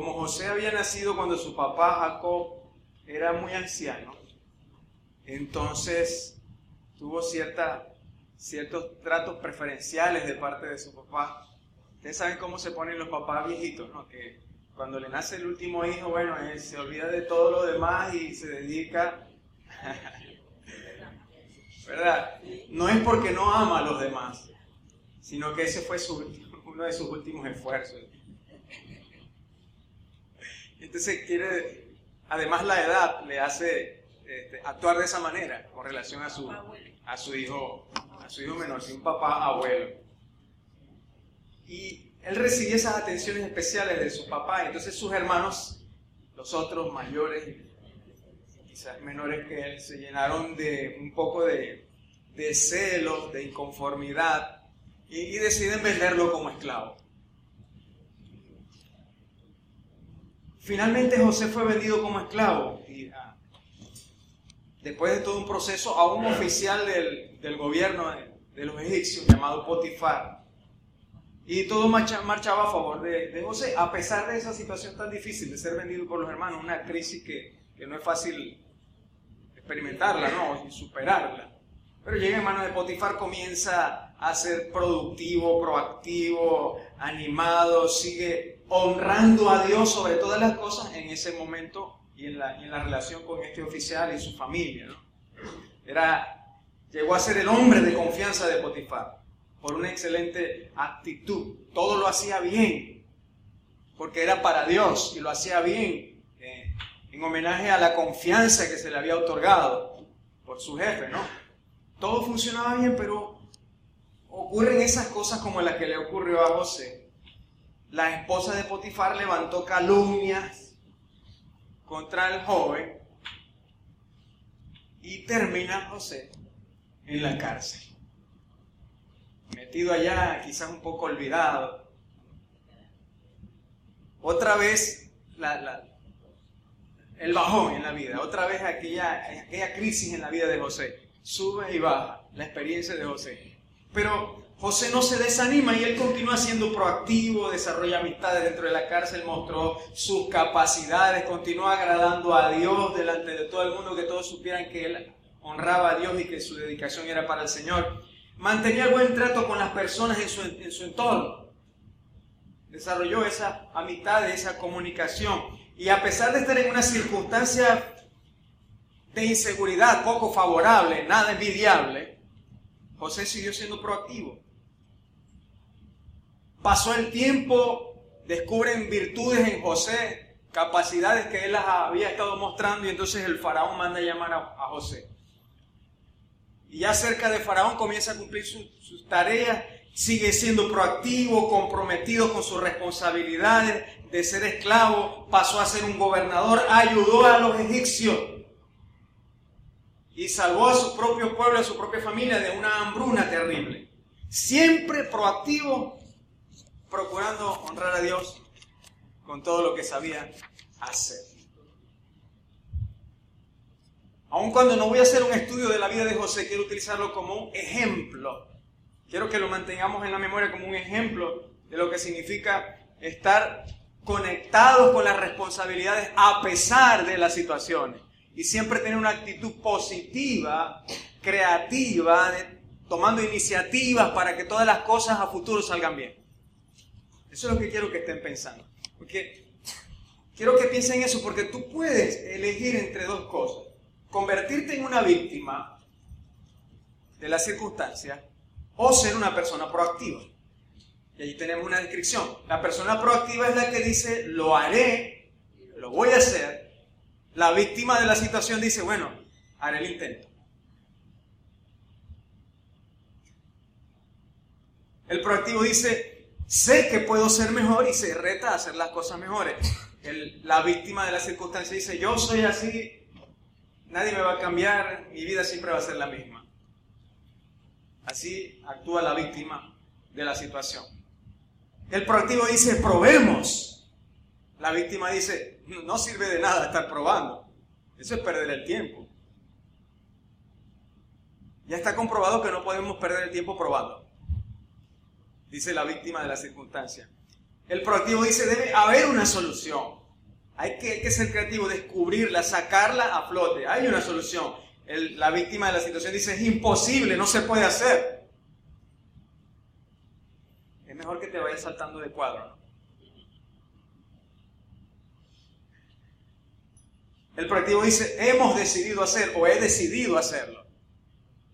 como José había nacido cuando su papá Jacob era muy anciano, entonces tuvo cierta, ciertos tratos preferenciales de parte de su papá. Ustedes saben cómo se ponen los papás viejitos, ¿no? Que cuando le nace el último hijo, bueno, él se olvida de todo lo demás y se dedica, ¿verdad? No es porque no ama a los demás, sino que ese fue uno de sus últimos esfuerzos. Entonces quiere, además la edad le hace este, actuar de esa manera con relación a su, hijo, a su hijo menor, si un papá abuelo. Y él recibía esas atenciones especiales de su papá, y entonces sus hermanos, los otros mayores, quizás menores que él, se llenaron de un poco de, de celos, de inconformidad, y, deciden venderlo como esclavo. Finalmente José fue vendido como esclavo. Y, ah, después de todo un proceso, a un oficial del, del gobierno de, de los egipcios llamado Potifar, y todo marchaba a favor de, José, a pesar de esa situación tan difícil de ser vendido por los hermanos, una crisis que, no es fácil experimentarla, ¿no? Y superarla. Pero llega en manos de Potifar, comienza a ser productivo, proactivo, animado, sigue honrando a Dios sobre todas las cosas en ese momento y en la, en la relación con este oficial y su familia, ¿no? Era, llegó a ser el hombre de confianza de Potifar por una excelente actitud. Todo lo hacía bien, porque era para Dios y lo hacía bien, eh, en homenaje a la confianza que se le había otorgado por su jefe, ¿no? Todo funcionaba bien, pero ocurren esas cosas como las que le ocurrió a José. La esposa de Potifar levantó calumnias contra el joven y termina José en la cárcel metido allá, quizás un poco olvidado. Otra vez el bajón en la vida, otra vez aquella, aquella crisis en la vida de José. Sube y baja la experiencia de José. Pero José no se desanima y él continúa siendo proactivo, desarrolla amistades dentro de la cárcel, mostró sus capacidades, continúa agradando a Dios delante de todo el mundo, que todos supieran que él honraba a Dios y que su dedicación era para el Señor mantenía buen trato con las personas en su, entorno. Desarrolló esa amistad, esa comunicación. Y a pesar de estar en una circunstancia de inseguridad poco favorable, nada envidiable, José siguió siendo proactivo. Pasó el tiempo, descubren virtudes en José, capacidades que él las había estado mostrando y entonces el faraón manda a llamar a José. Y ya cerca de Faraón comienza a cumplir sus tareas, sigue siendo proactivo, comprometido con sus responsabilidades de ser esclavo, pasó a ser un gobernador, ayudó a los egipcios y salvó a su propio pueblo, a su propia familia de una hambruna terrible. Siempre proactivo, procurando honrar a Dios con todo lo que sabía hacer. Aun cuando no voy a hacer un estudio de la vida de José, quiero utilizarlo como un ejemplo. Quiero que lo mantengamos en la memoria como un ejemplo de lo que significa estar conectados con las responsabilidades a pesar de las situaciones. Y siempre tener una actitud positiva, creativa, tomando iniciativas para que todas las cosas a futuro salgan bien. Eso es lo que quiero que estén pensando. Porque quiero que piensen eso, porque tú puedes elegir entre dos cosas convertirte en una víctima de la circunstancia o ser una persona proactiva. Y ahí tenemos una descripción. La persona proactiva es la que dice, lo haré, lo voy a hacer. La víctima de la situación dice, bueno, haré el intento. El proactivo dice, sé que puedo ser mejor y se reta a hacer las cosas mejores. la víctima de la circunstancia dice, yo soy así, nadie me va a cambiar, mi vida siempre va a ser la misma. Así actúa la víctima de la situación. El proactivo dice, probemos. La víctima dice, no sirve de nada estar probando. Eso es perder el tiempo. Ya está comprobado que no podemos perder el tiempo probando. Dice la víctima de la circunstancia. El proactivo dice, debe haber una solución. Hay que, ser creativo, descubrirla, sacarla a flote. Hay una solución. la víctima de la situación dice, es imposible, no se puede hacer. Es mejor que te vayas saltando de cuadro. El proactivo dice, hemos decidido hacer o he decidido hacerlo.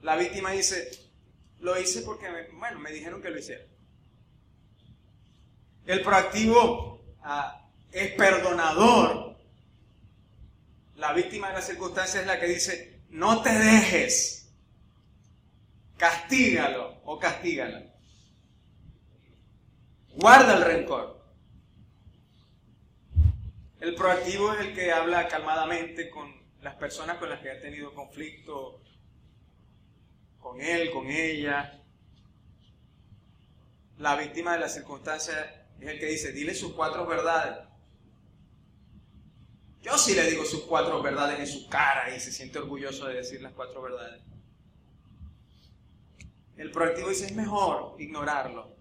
La víctima dice, lo hice porque, bueno, me dijeron que lo hiciera. El proactivo ah, es perdonador. La víctima de la circunstancia es la que dice, no te dejes, castígalo o castígala. Guarda el rencor. El proactivo es el que habla calmadamente con las personas con las que ha tenido conflicto, con él, con ella. La víctima de la circunstancia es el que dice, dile sus cuatro verdades. Yo sí le digo sus cuatro verdades en su cara y se siente orgulloso de decir las cuatro verdades. El proactivo dice, es mejor ignorarlo.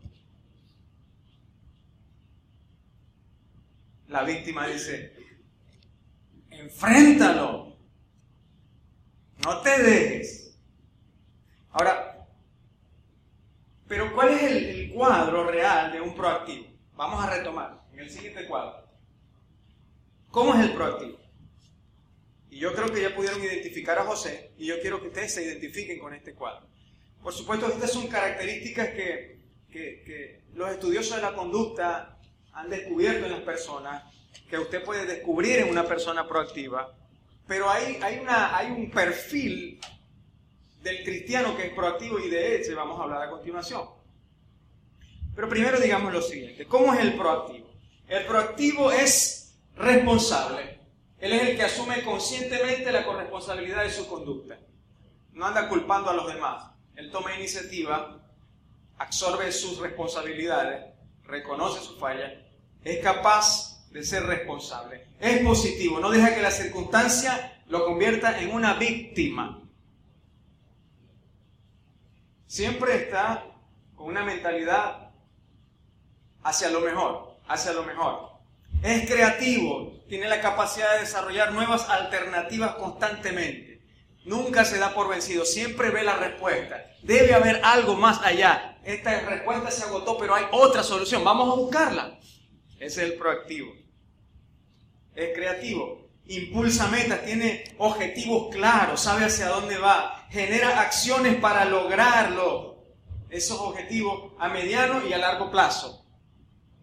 La víctima dice, enfréntalo. No te dejes. Ahora, pero ¿cuál es el, el cuadro real de un proactivo? Vamos a retomar en el siguiente cuadro. ¿Cómo es el proactivo? Y yo creo que ya pudieron identificar a José y yo quiero que ustedes se identifiquen con este cuadro. Por supuesto, estas son características que, los estudiosos de la conducta han descubierto en las personas, que usted puede descubrir en una persona proactiva, pero hay, hay, una, hay un perfil del cristiano que es proactivo y de ese vamos a hablar a continuación. Pero primero digamos lo siguiente, ¿cómo es el proactivo? El proactivo es responsable. Él es el que asume conscientemente la corresponsabilidad de su conducta. No anda culpando a los demás. Él toma iniciativa, absorbe sus responsabilidades, reconoce su falla, es capaz de ser responsable. Es positivo, no deja que la circunstancia lo convierta en una víctima. Siempre está con una mentalidad hacia lo mejor, hacia lo mejor. Es creativo, tiene la capacidad de desarrollar nuevas alternativas constantemente. Nunca se da por vencido, siempre ve la respuesta. Debe haber algo más allá. Esta respuesta se agotó, pero hay otra solución. Vamos a buscarla. Ese es el proactivo. Es creativo, impulsa metas, tiene objetivos claros, sabe hacia dónde va, genera acciones para lograrlo. Esos objetivos a mediano y a largo plazo.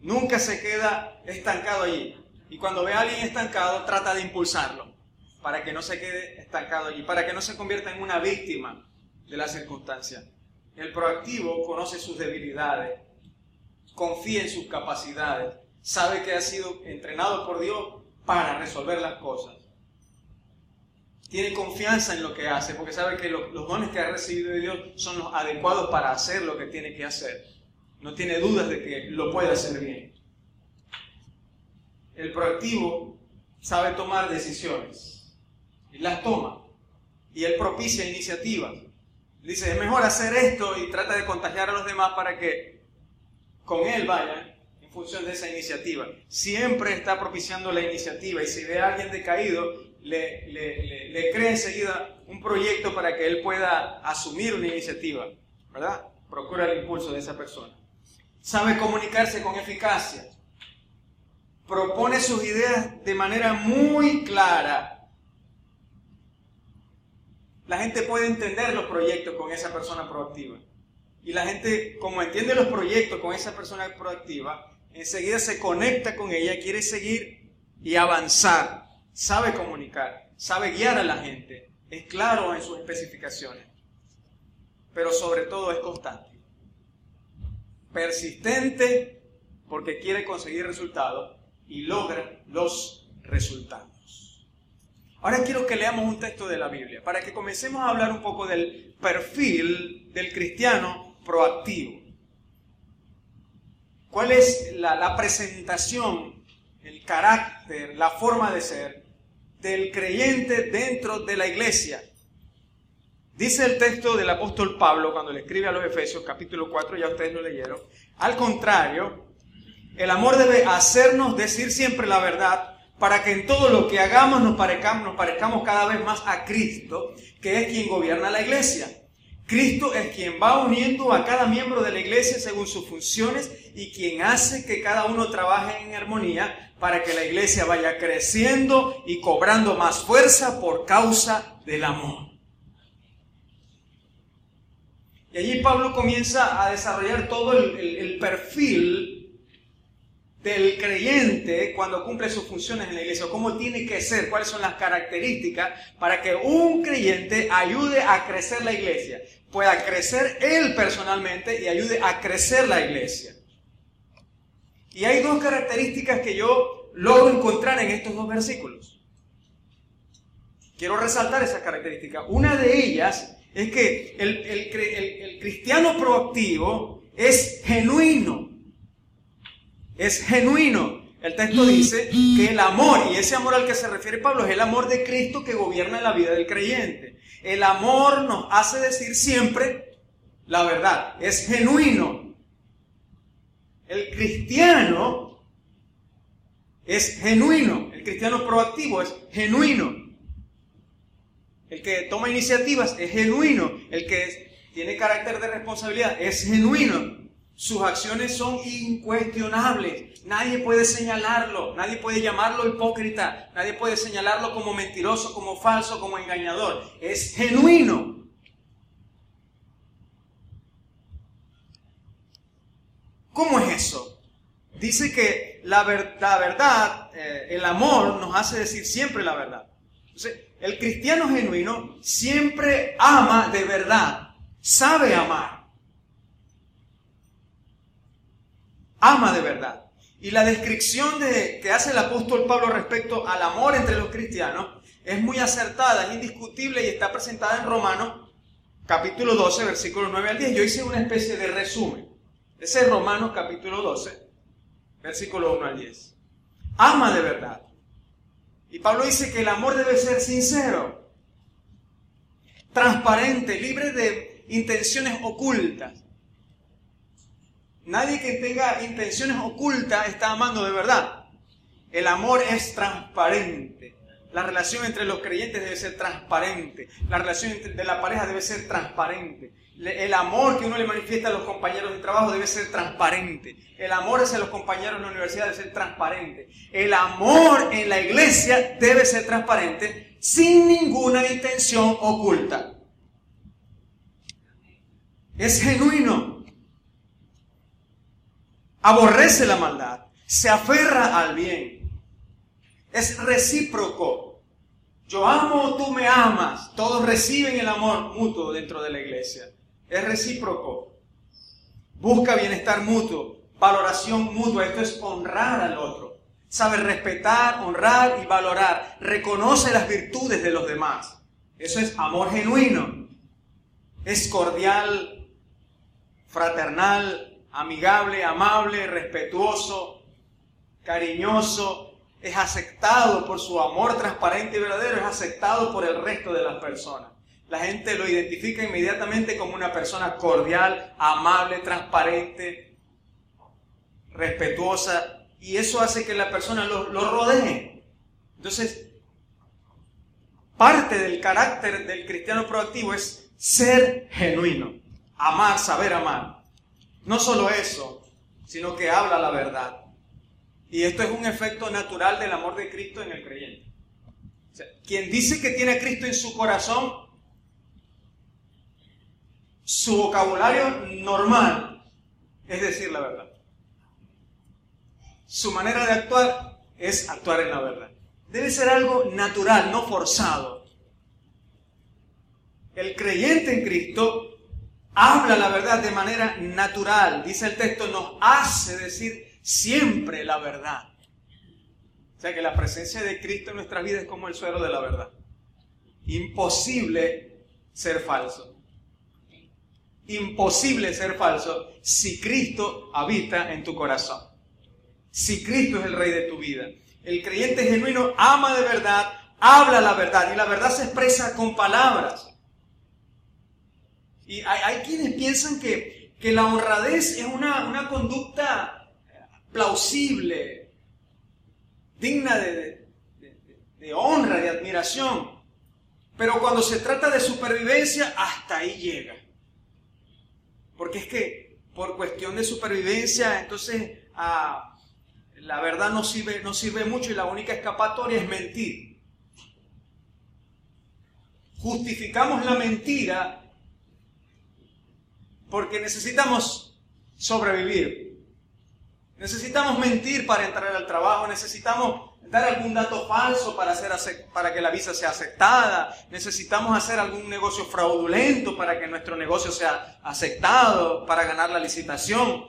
Nunca se queda estancado allí. Y cuando ve a alguien estancado, trata de impulsarlo para que no se quede estancado allí, para que no se convierta en una víctima de la circunstancia. El proactivo conoce sus debilidades, confía en sus capacidades, sabe que ha sido entrenado por Dios para resolver las cosas. Tiene confianza en lo que hace, porque sabe que los dones que ha recibido de Dios son los adecuados para hacer lo que tiene que hacer no tiene dudas de que lo puede hacer bien. El proactivo sabe tomar decisiones y las toma. Y él propicia iniciativas. Dice, es mejor hacer esto y trata de contagiar a los demás para que con él vayan en función de esa iniciativa. Siempre está propiciando la iniciativa y si ve a alguien decaído, le, le, crea enseguida un proyecto para que él pueda asumir una iniciativa. ¿Verdad? Procura el impulso de esa persona sabe comunicarse con eficacia, propone sus ideas de manera muy clara. La gente puede entender los proyectos con esa persona proactiva. Y la gente, como entiende los proyectos con esa persona proactiva, enseguida se conecta con ella, quiere seguir y avanzar. Sabe comunicar, sabe guiar a la gente, es claro en sus especificaciones, pero sobre todo es constante persistente porque quiere conseguir resultados y logra los resultados. Ahora quiero que leamos un texto de la Biblia para que comencemos a hablar un poco del perfil del cristiano proactivo. ¿Cuál es la, la presentación, el carácter, la forma de ser del creyente dentro de la iglesia? Dice el texto del apóstol Pablo cuando le escribe a los Efesios capítulo 4, ya ustedes lo leyeron. Al contrario, El amor debe hacernos decir siempre la verdad para que en todo lo que hagamos nos parezcamos, nos parezcamos cada vez más a Cristo, que es quien gobierna la iglesia. Cristo es quien va uniendo a cada miembro de la iglesia según sus funciones y quien hace que cada uno trabaje en armonía para que la iglesia vaya creciendo y cobrando más fuerza por causa del amor. Y allí Pablo comienza a desarrollar todo el, perfil del creyente cuando cumple sus funciones en la iglesia, cómo tiene que ser, cuáles son las características para que un creyente ayude a crecer la iglesia, pueda crecer él personalmente y ayude a crecer la iglesia. Y hay dos características que yo logro encontrar en estos dos versículos. Quiero resaltar esas características. Una de ellas es que el, cristiano proactivo es genuino. Es genuino. El texto dice que el amor, y ese amor al que se refiere Pablo, es el amor de Cristo que gobierna la vida del creyente. El amor nos hace decir siempre la verdad. Es genuino. El cristiano es genuino. El cristiano proactivo es genuino. El que toma iniciativas es genuino. El que tiene carácter de responsabilidad es genuino. Sus acciones son incuestionables. Nadie puede señalarlo. Nadie puede llamarlo hipócrita. Nadie puede señalarlo como mentiroso, como falso, como engañador. Es genuino. ¿Cómo es eso? Dice que la, verdad, eh, el amor nos hace decir siempre la verdad. Entonces, el cristiano genuino siempre ama de verdad, sabe amar. Ama de verdad. Y la descripción de, que hace el apóstol Pablo respecto al amor entre los cristianos es muy acertada, es indiscutible y está presentada en Romanos capítulo 12, versículos 9 al 10. Yo hice una especie de resumen. Ese es Romanos capítulo 12, versículo 1 al 10. Ama de verdad. Y Pablo dice que el amor debe ser sincero, transparente, libre de intenciones ocultas. Nadie que tenga intenciones ocultas está amando de verdad. El amor es transparente. La relación entre los creyentes debe ser transparente. La relación de la pareja debe ser transparente. El amor que uno le manifiesta a los compañeros de trabajo debe ser transparente. El amor hacia los compañeros en la universidad debe ser transparente. El amor en la iglesia debe ser transparente sin ninguna intención oculta. Es genuino. Aborrece la maldad. Se aferra al bien. Es recíproco. Yo amo, tú me amas. Todos reciben el amor mutuo dentro de la iglesia es recíproco. Busca bienestar mutuo, valoración mutua. Esto es honrar al otro. Sabe respetar, honrar y valorar. Reconoce las virtudes de los demás. Eso es amor genuino. Es cordial, fraternal, amigable, amable, respetuoso, cariñoso. Es aceptado por su amor transparente y verdadero. Es aceptado por el resto de las personas la gente lo identifica inmediatamente como una persona cordial, amable, transparente, respetuosa, y eso hace que la persona lo, rodee. Entonces, parte del carácter del cristiano proactivo es ser genuino, amar, saber amar. No solo eso, sino que habla la verdad. Y esto es un efecto natural del amor de Cristo en el creyente. quien dice que tiene a Cristo en su corazón su vocabulario normal es decir la verdad. Su manera de actuar es actuar en la verdad. Debe ser algo natural, no forzado. El creyente en Cristo habla la verdad de manera natural. Dice el texto, nos hace decir siempre la verdad. O sea que la presencia de Cristo en nuestra vida es como el suero de la verdad. Imposible ser falso imposible ser falso si Cristo habita en tu corazón. Si Cristo es el rey de tu vida. El creyente genuino ama de verdad, habla la verdad y la verdad se expresa con palabras. Y hay, quienes piensan que, que, la honradez es una, una conducta plausible, digna de, de honra, de admiración. Pero cuando se trata de supervivencia, hasta ahí llega. Porque es que por cuestión de supervivencia, entonces ah, la verdad no sirve, no sirve mucho y la única escapatoria es mentir. Justificamos la mentira porque necesitamos sobrevivir. Necesitamos mentir para entrar al trabajo, necesitamos dar algún dato falso para, hacer, para que la visa sea aceptada, necesitamos hacer algún negocio fraudulento para que nuestro negocio sea aceptado, para ganar la licitación.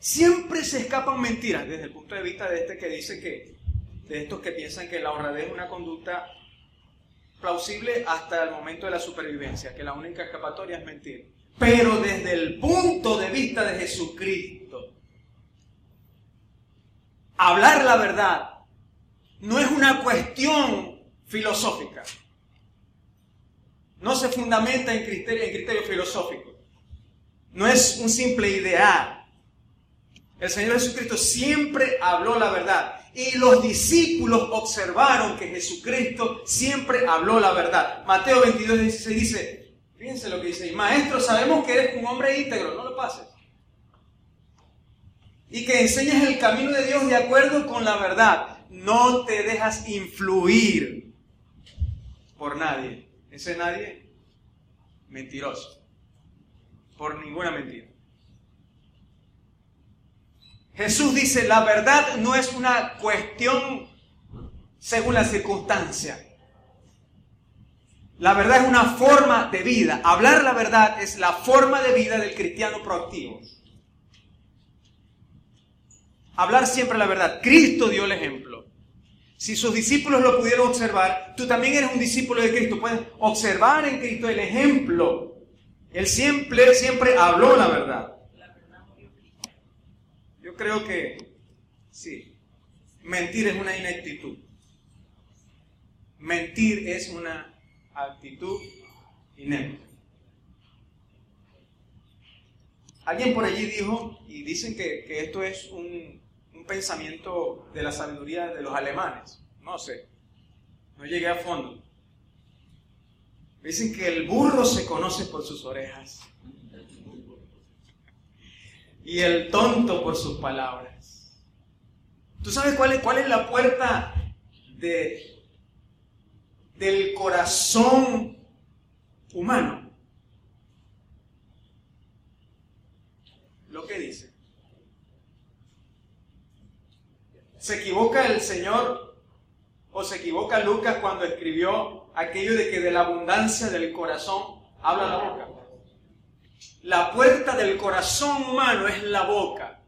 Siempre se escapan mentiras desde el punto de vista de este que dice que, de estos que piensan que la honradez es una conducta plausible hasta el momento de la supervivencia, que la única escapatoria es mentir. Pero desde el punto de vista de Jesucristo, hablar la verdad no es una cuestión filosófica. No se fundamenta en criterio, en criterio filosófico. No es un simple ideal. El Señor Jesucristo siempre habló la verdad. Y los discípulos observaron que Jesucristo siempre habló la verdad. Mateo 22, 16 dice, fíjense lo que dice, maestro, sabemos que eres un hombre íntegro, no lo pases y que enseñes el camino de Dios de acuerdo con la verdad. No te dejas influir por nadie. Ese nadie, mentiroso. Por ninguna mentira. Jesús dice, la verdad no es una cuestión según la circunstancia. La verdad es una forma de vida. Hablar la verdad es la forma de vida del cristiano proactivo hablar siempre la verdad. Cristo dio el ejemplo. Si sus discípulos lo pudieron observar, tú también eres un discípulo de Cristo. Puedes observar en Cristo el ejemplo. Él siempre, siempre habló la verdad. Yo creo que sí. Mentir es una ineptitud. Mentir es una actitud inepta. Alguien por allí dijo, y dicen que, que esto es un, pensamiento de la sabiduría de los alemanes. No sé. No llegué a fondo. Dicen que el burro se conoce por sus orejas. Y el tonto por sus palabras. ¿Tú sabes cuál es, cuál es la puerta de, del corazón humano? Lo que dice. ¿Se equivoca el Señor o se equivoca Lucas cuando escribió aquello de que de la abundancia del corazón habla la boca? La puerta del corazón humano es la boca.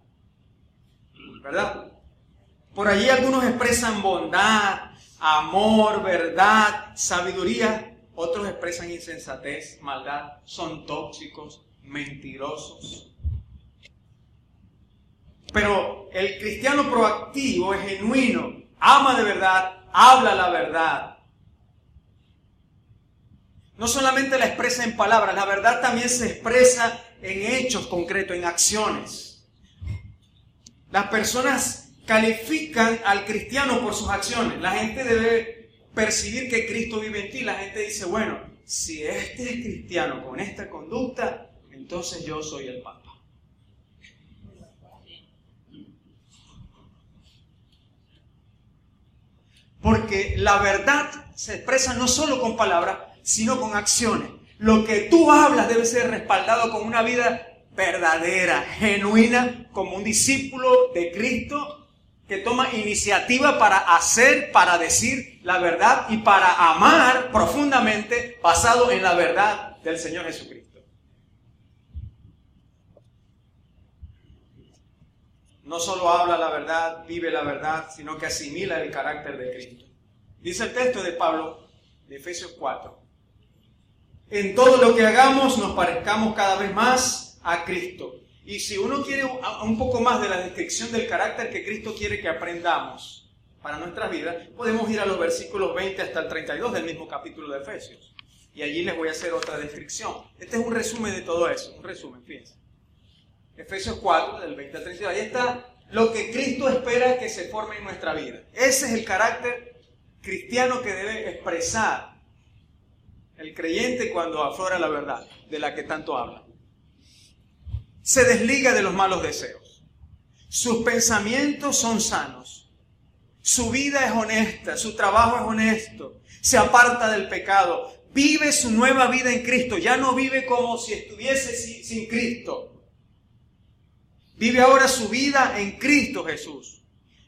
¿Verdad? Por allí algunos expresan bondad, amor, verdad, sabiduría. Otros expresan insensatez, maldad. Son tóxicos, mentirosos. Pero el cristiano proactivo es genuino, ama de verdad, habla la verdad. No solamente la expresa en palabras, la verdad también se expresa en hechos concretos, en acciones. Las personas califican al cristiano por sus acciones. La gente debe percibir que Cristo vive en ti. La gente dice, bueno, si este es cristiano con esta conducta, entonces yo soy el Papa. Porque la verdad se expresa no solo con palabras, sino con acciones. Lo que tú hablas debe ser respaldado con una vida verdadera, genuina, como un discípulo de Cristo que toma iniciativa para hacer, para decir la verdad y para amar profundamente basado en la verdad del Señor Jesucristo. No solo habla la verdad, vive la verdad, sino que asimila el carácter de Cristo. Dice el texto de Pablo, de Efesios 4. En todo lo que hagamos nos parezcamos cada vez más a Cristo. Y si uno quiere un poco más de la descripción del carácter que Cristo quiere que aprendamos para nuestras vidas, podemos ir a los versículos 20 hasta el 32 del mismo capítulo de Efesios. Y allí les voy a hacer otra descripción. Este es un resumen de todo eso, un resumen, fíjense. Efesios 4, del 20 al 32. Ahí está lo que Cristo espera que se forme en nuestra vida. Ese es el carácter cristiano que debe expresar el creyente cuando aflora la verdad, de la que tanto habla. Se desliga de los malos deseos. Sus pensamientos son sanos. Su vida es honesta, su trabajo es honesto. Se aparta del pecado. Vive su nueva vida en Cristo. Ya no vive como si estuviese sin, Cristo. Vive ahora su vida en Cristo Jesús.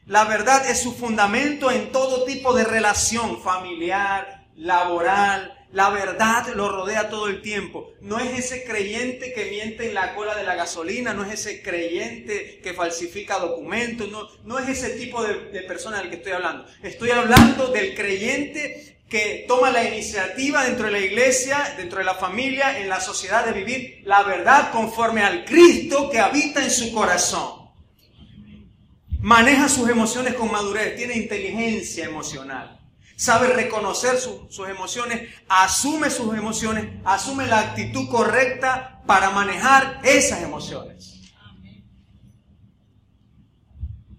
La verdad es su fundamento en todo tipo de relación familiar, laboral. La verdad lo rodea todo el tiempo. No es ese creyente que miente en la cola de la gasolina, no es ese creyente que falsifica documentos, no, es ese tipo de, de persona del que estoy hablando. Estoy hablando del creyente que toma la iniciativa dentro de la iglesia, dentro de la familia, en la sociedad de vivir la verdad conforme al Cristo que habita en su corazón. Maneja sus emociones con madurez, tiene inteligencia emocional, sabe reconocer sus emociones, asume sus emociones, asume la actitud correcta para manejar esas emociones.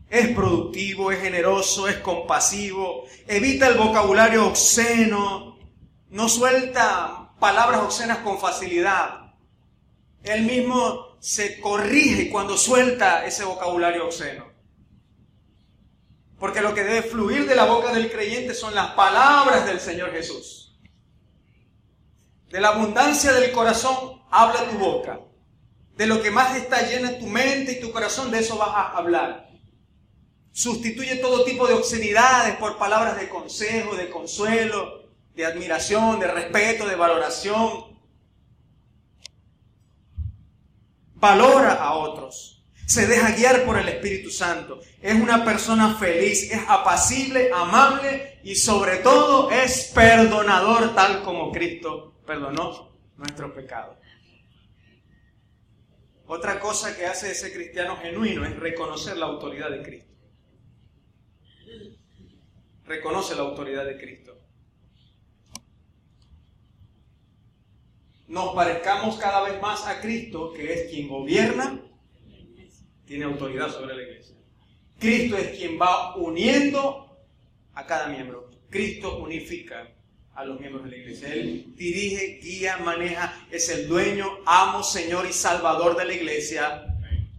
Es productivo, es generoso, es compasivo, evita el vocabulario obsceno, no suelta palabras obscenas con facilidad. Él mismo se corrige cuando suelta ese vocabulario obsceno. Porque lo que debe fluir de la boca del creyente son las palabras del Señor Jesús. De la abundancia del corazón habla tu boca. De lo que más está llena tu mente y tu corazón, de eso vas a hablar. Sustituye todo tipo de obscenidades por palabras de consejo, de consuelo, de admiración, de respeto, de valoración. Valora a otros. Se deja guiar por el Espíritu Santo. Es una persona feliz, es apacible, amable y sobre todo es perdonador tal como Cristo perdonó nuestro pecado. Otra cosa que hace ese cristiano genuino es reconocer la autoridad de Cristo reconoce la autoridad de Cristo. Nos parezcamos cada vez más a Cristo, que es quien gobierna, tiene autoridad sobre la iglesia. Cristo es quien va uniendo a cada miembro. Cristo unifica a los miembros de la iglesia. Él dirige, guía, maneja, es el dueño, amo, Señor y Salvador de la iglesia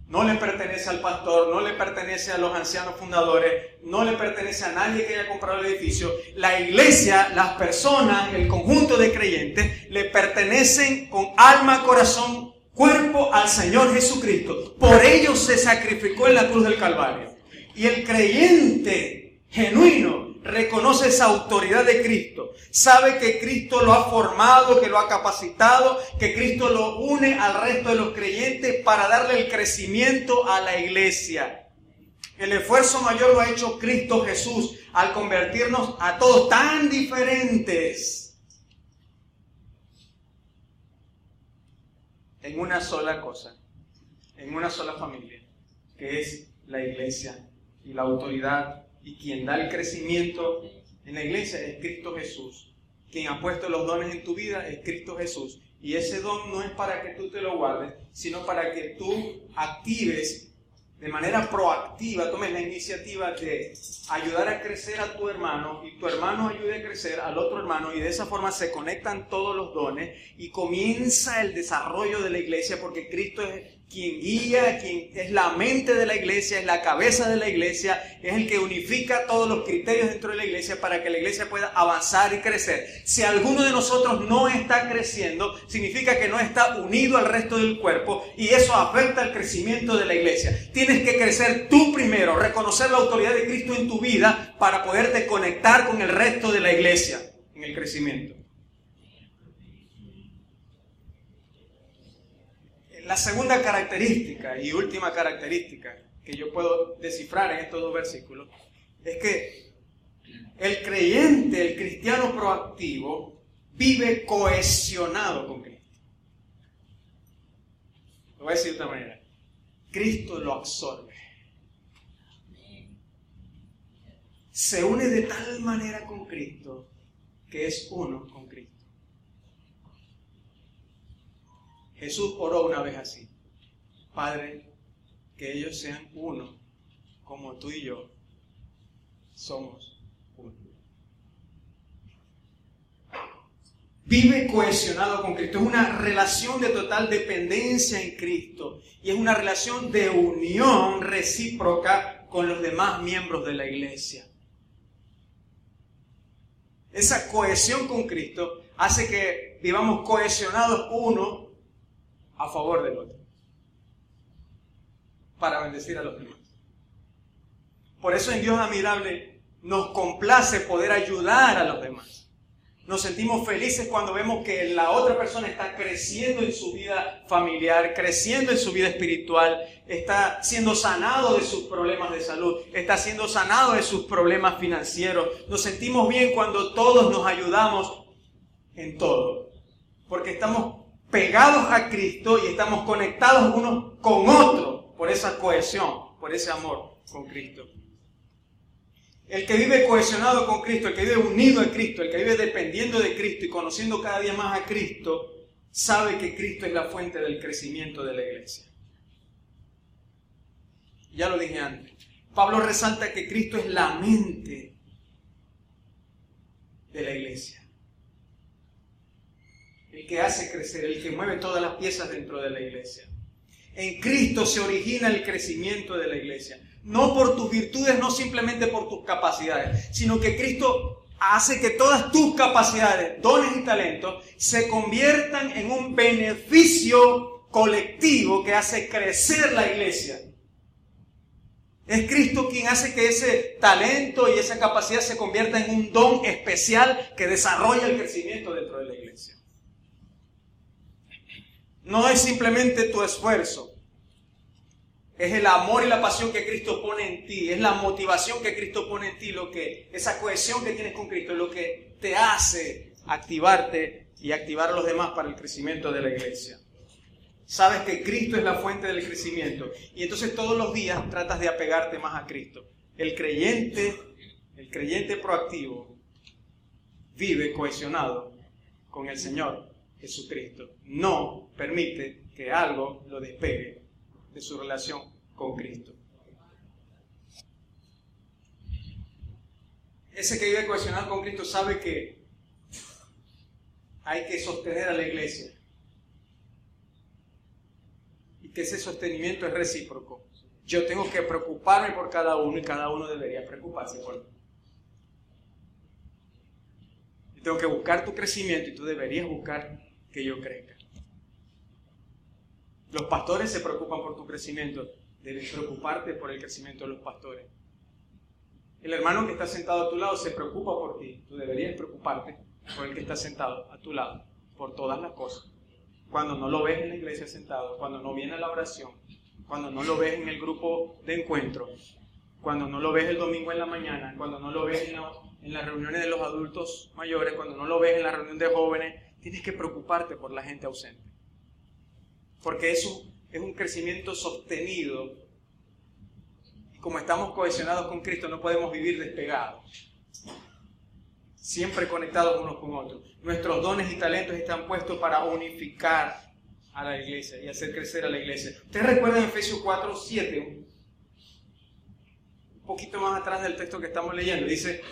no le pertenece al pastor, no le pertenece a los ancianos fundadores, no le pertenece a nadie que haya comprado el edificio. La iglesia, las personas, el conjunto de creyentes, le pertenecen con alma, corazón, cuerpo al Señor Jesucristo. Por ello se sacrificó en la cruz del Calvario. Y el creyente genuino reconoce esa autoridad de Cristo, sabe que Cristo lo ha formado, que lo ha capacitado, que Cristo lo une al resto de los creyentes para darle el crecimiento a la iglesia. El esfuerzo mayor lo ha hecho Cristo Jesús al convertirnos a todos tan diferentes en una sola cosa, en una sola familia, que es la iglesia y la autoridad y quien da el crecimiento en la iglesia es Cristo Jesús. Quien ha puesto los dones en tu vida es Cristo Jesús. Y ese don no es para que tú te lo guardes, sino para que tú actives de manera proactiva, tomes la iniciativa de ayudar a crecer a tu hermano y tu hermano ayude a crecer al otro hermano y de esa forma se conectan todos los dones y comienza el desarrollo de la iglesia porque Cristo es quien guía, quien es la mente de la iglesia, es la cabeza de la iglesia, es el que unifica todos los criterios dentro de la iglesia para que la iglesia pueda avanzar y crecer. Si alguno de nosotros no está creciendo, significa que no está unido al resto del cuerpo y eso afecta el crecimiento de la iglesia. Tienes que crecer tú primero, reconocer la autoridad de Cristo en tu vida para poderte conectar con el resto de la iglesia en el crecimiento. La segunda característica y última característica que yo puedo descifrar en estos dos versículos es que el creyente, el cristiano proactivo, vive cohesionado con Cristo. Lo voy a decir de otra manera. Cristo lo absorbe. Se une de tal manera con Cristo que es uno con Cristo. Jesús oró una vez así. Padre, que ellos sean uno, como tú y yo somos uno. Vive cohesionado con Cristo. Es una relación de total dependencia en Cristo. Y es una relación de unión recíproca con los demás miembros de la iglesia. Esa cohesión con Cristo hace que vivamos cohesionados uno a favor del otro. Para bendecir a los demás. Por eso en Dios admirable nos complace poder ayudar a los demás. Nos sentimos felices cuando vemos que la otra persona está creciendo en su vida familiar, creciendo en su vida espiritual, está siendo sanado de sus problemas de salud, está siendo sanado de sus problemas financieros. Nos sentimos bien cuando todos nos ayudamos en todo, porque estamos pegados a Cristo y estamos conectados unos con otros por esa cohesión, por ese amor con Cristo. El que vive cohesionado con Cristo, el que vive unido a Cristo, el que vive dependiendo de Cristo y conociendo cada día más a Cristo, sabe que Cristo es la fuente del crecimiento de la iglesia. Ya lo dije antes. Pablo resalta que Cristo es la mente de la iglesia. El que hace crecer, el que mueve todas las piezas dentro de la iglesia. En Cristo se origina el crecimiento de la iglesia no por tus virtudes, no simplemente por tus capacidades, sino que Cristo hace que todas tus capacidades, dones y talentos se conviertan en un beneficio colectivo que hace crecer la iglesia. Es Cristo quien hace que ese talento y esa capacidad se convierta en un don especial que desarrolla el crecimiento dentro de la iglesia. No es simplemente tu esfuerzo, es el amor y la pasión que Cristo pone en ti, es la motivación que Cristo pone en ti, lo que esa cohesión que tienes con Cristo, lo que te hace activarte y activar a los demás para el crecimiento de la iglesia. Sabes que Cristo es la fuente del crecimiento y entonces todos los días tratas de apegarte más a Cristo. El creyente, el creyente proactivo vive cohesionado con el Señor Jesucristo. No permite que algo lo despegue de su relación con Cristo. Ese que vive cohesionado con Cristo sabe que hay que sostener a la iglesia y que ese sostenimiento es recíproco. Yo tengo que preocuparme por cada uno y cada uno debería preocuparse por mí. Yo tengo que buscar tu crecimiento y tú deberías buscar que yo crezca. Los pastores se preocupan por tu crecimiento. Debes preocuparte por el crecimiento de los pastores. El hermano que está sentado a tu lado se preocupa por ti. Tú deberías preocuparte por el que está sentado a tu lado, por todas las cosas. Cuando no lo ves en la iglesia sentado, cuando no viene a la oración, cuando no lo ves en el grupo de encuentro, cuando no lo ves el domingo en la mañana, cuando no lo ves en, las reuniones de los adultos mayores, cuando no lo ves en la reunión de jóvenes, tienes que preocuparte por la gente ausente porque eso es un crecimiento sostenido. Y como estamos cohesionados con Cristo, no podemos vivir despegados. Siempre conectados unos con otros. Nuestros dones y talentos están puestos para unificar a la iglesia y hacer crecer a la iglesia. Ustedes recuerdan Efesios 4, 7, un poquito más atrás del texto que estamos leyendo. Dice,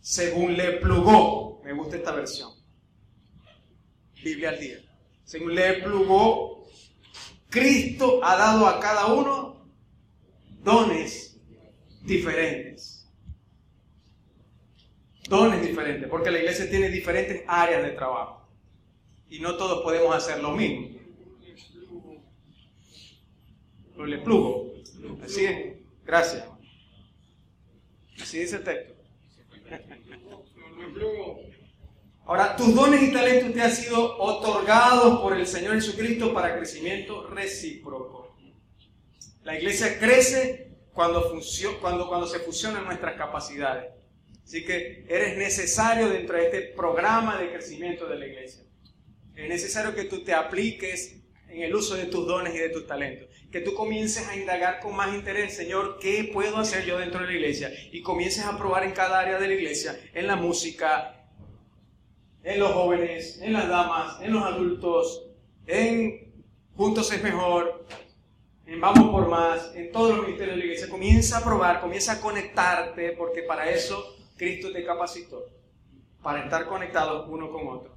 según le plugó, me gusta esta versión, Biblia al día, según le plugó Cristo ha dado a cada uno dones diferentes. Dones diferentes, porque la iglesia tiene diferentes áreas de trabajo. Y no todos podemos hacer lo mismo. Lo le plugo. Así es. Gracias. Así dice el texto. Ahora, tus dones y talentos te han sido otorgados por el Señor Jesucristo para crecimiento recíproco. La iglesia crece cuando, cuando, cuando se fusionan nuestras capacidades. Así que eres necesario dentro de este programa de crecimiento de la iglesia. Es necesario que tú te apliques en el uso de tus dones y de tus talentos. Que tú comiences a indagar con más interés, Señor, ¿qué puedo hacer yo dentro de la iglesia? Y comiences a probar en cada área de la iglesia, en la música, en los jóvenes, en las damas, en los adultos, en Juntos es Mejor, en Vamos por Más, en todos los ministerios de la iglesia. Comienza a probar, comienza a conectarte, porque para eso Cristo te capacitó, para estar conectados uno con otro.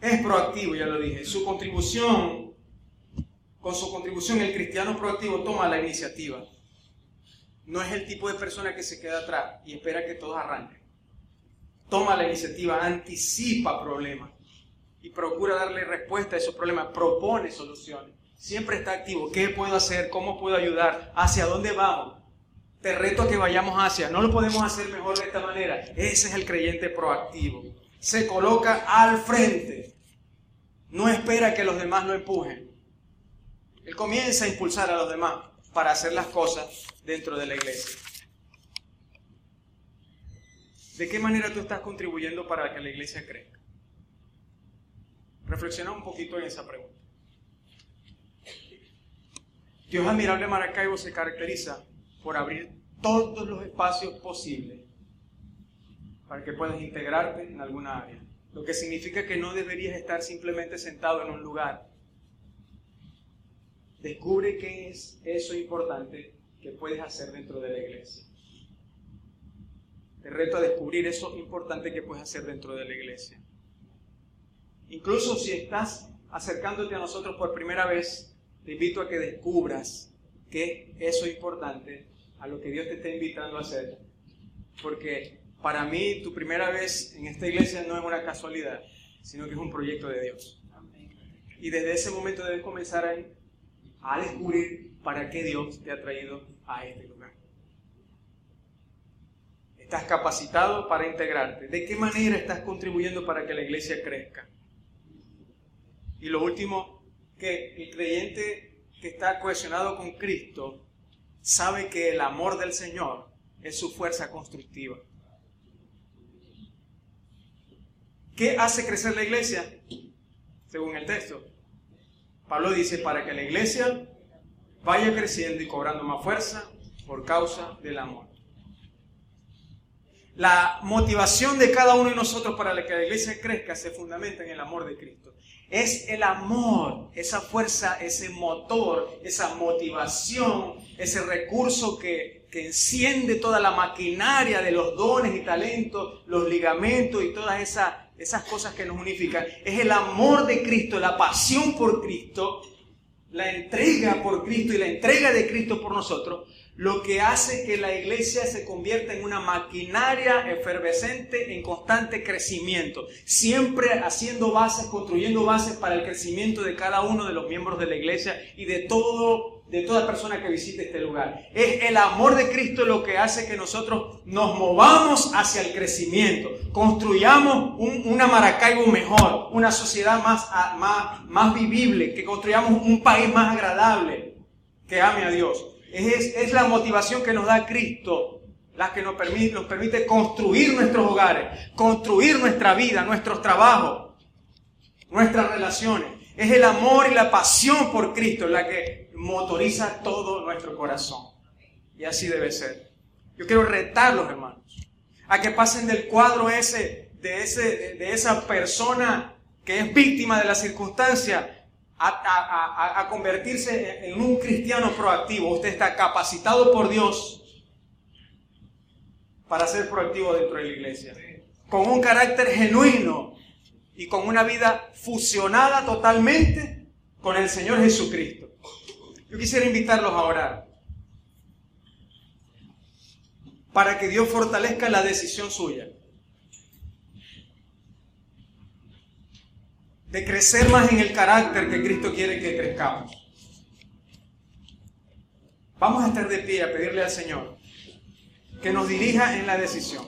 Es proactivo, ya lo dije. Su contribución, con su contribución el cristiano proactivo toma la iniciativa. No es el tipo de persona que se queda atrás y espera que todos arranquen. Toma la iniciativa, anticipa problemas y procura darle respuesta a esos problemas, propone soluciones. Siempre está activo. ¿Qué puedo hacer? ¿Cómo puedo ayudar? ¿Hacia dónde vamos? Te reto a que vayamos hacia. No lo podemos hacer mejor de esta manera. Ese es el creyente proactivo. Se coloca al frente. No espera que los demás lo empujen. Él comienza a impulsar a los demás para hacer las cosas dentro de la iglesia. ¿De qué manera tú estás contribuyendo para que la iglesia crezca? Reflexiona un poquito en esa pregunta. Dios admirable Maracaibo se caracteriza por abrir todos los espacios posibles para que puedas integrarte en alguna área. Lo que significa que no deberías estar simplemente sentado en un lugar. Descubre qué es eso importante que puedes hacer dentro de la iglesia. Te reto a descubrir eso importante que puedes hacer dentro de la iglesia. Incluso si estás acercándote a nosotros por primera vez, te invito a que descubras que eso es importante a lo que Dios te está invitando a hacer. Porque para mí tu primera vez en esta iglesia no es una casualidad, sino que es un proyecto de Dios. Y desde ese momento debes comenzar a, a descubrir para qué Dios te ha traído a este. Estás capacitado para integrarte. ¿De qué manera estás contribuyendo para que la iglesia crezca? Y lo último, que el creyente que está cohesionado con Cristo sabe que el amor del Señor es su fuerza constructiva. ¿Qué hace crecer la iglesia? Según el texto. Pablo dice, para que la iglesia vaya creciendo y cobrando más fuerza por causa del amor. La motivación de cada uno de nosotros para que la iglesia crezca se fundamenta en el amor de Cristo. Es el amor, esa fuerza, ese motor, esa motivación, ese recurso que, enciende toda la maquinaria de los dones y talentos, los ligamentos y todas esas, esas cosas que nos unifican. Es el amor de Cristo, la pasión por Cristo, la entrega por Cristo y la entrega de Cristo por nosotros lo que hace que la iglesia se convierta en una maquinaria efervescente en constante crecimiento, siempre haciendo bases, construyendo bases para el crecimiento de cada uno de los miembros de la iglesia y de todo de toda persona que visite este lugar. Es el amor de Cristo lo que hace que nosotros nos movamos hacia el crecimiento, construyamos una Maracaibo mejor, una sociedad más, más, más vivible, que construyamos un país más agradable, que ame a Dios. Es, la motivación que nos da Cristo, la que nos permite, nos permite construir nuestros hogares, construir nuestra vida, nuestros trabajos, nuestras relaciones. Es el amor y la pasión por Cristo la que motoriza todo nuestro corazón. Y así debe ser. Yo quiero retarlos, hermanos, a que pasen del cuadro ese, de, ese, de esa persona que es víctima de la circunstancia, a, convertirse en un cristiano proactivo. Usted está capacitado por Dios para ser proactivo dentro de la iglesia. Con un carácter genuino y con una vida fusionada totalmente con el Señor Jesucristo. Yo quisiera invitarlos a orar para que Dios fortalezca la decisión suya. de crecer más en el carácter que Cristo quiere que crezcamos. Vamos a estar de pie a pedirle al Señor que nos dirija en la decisión.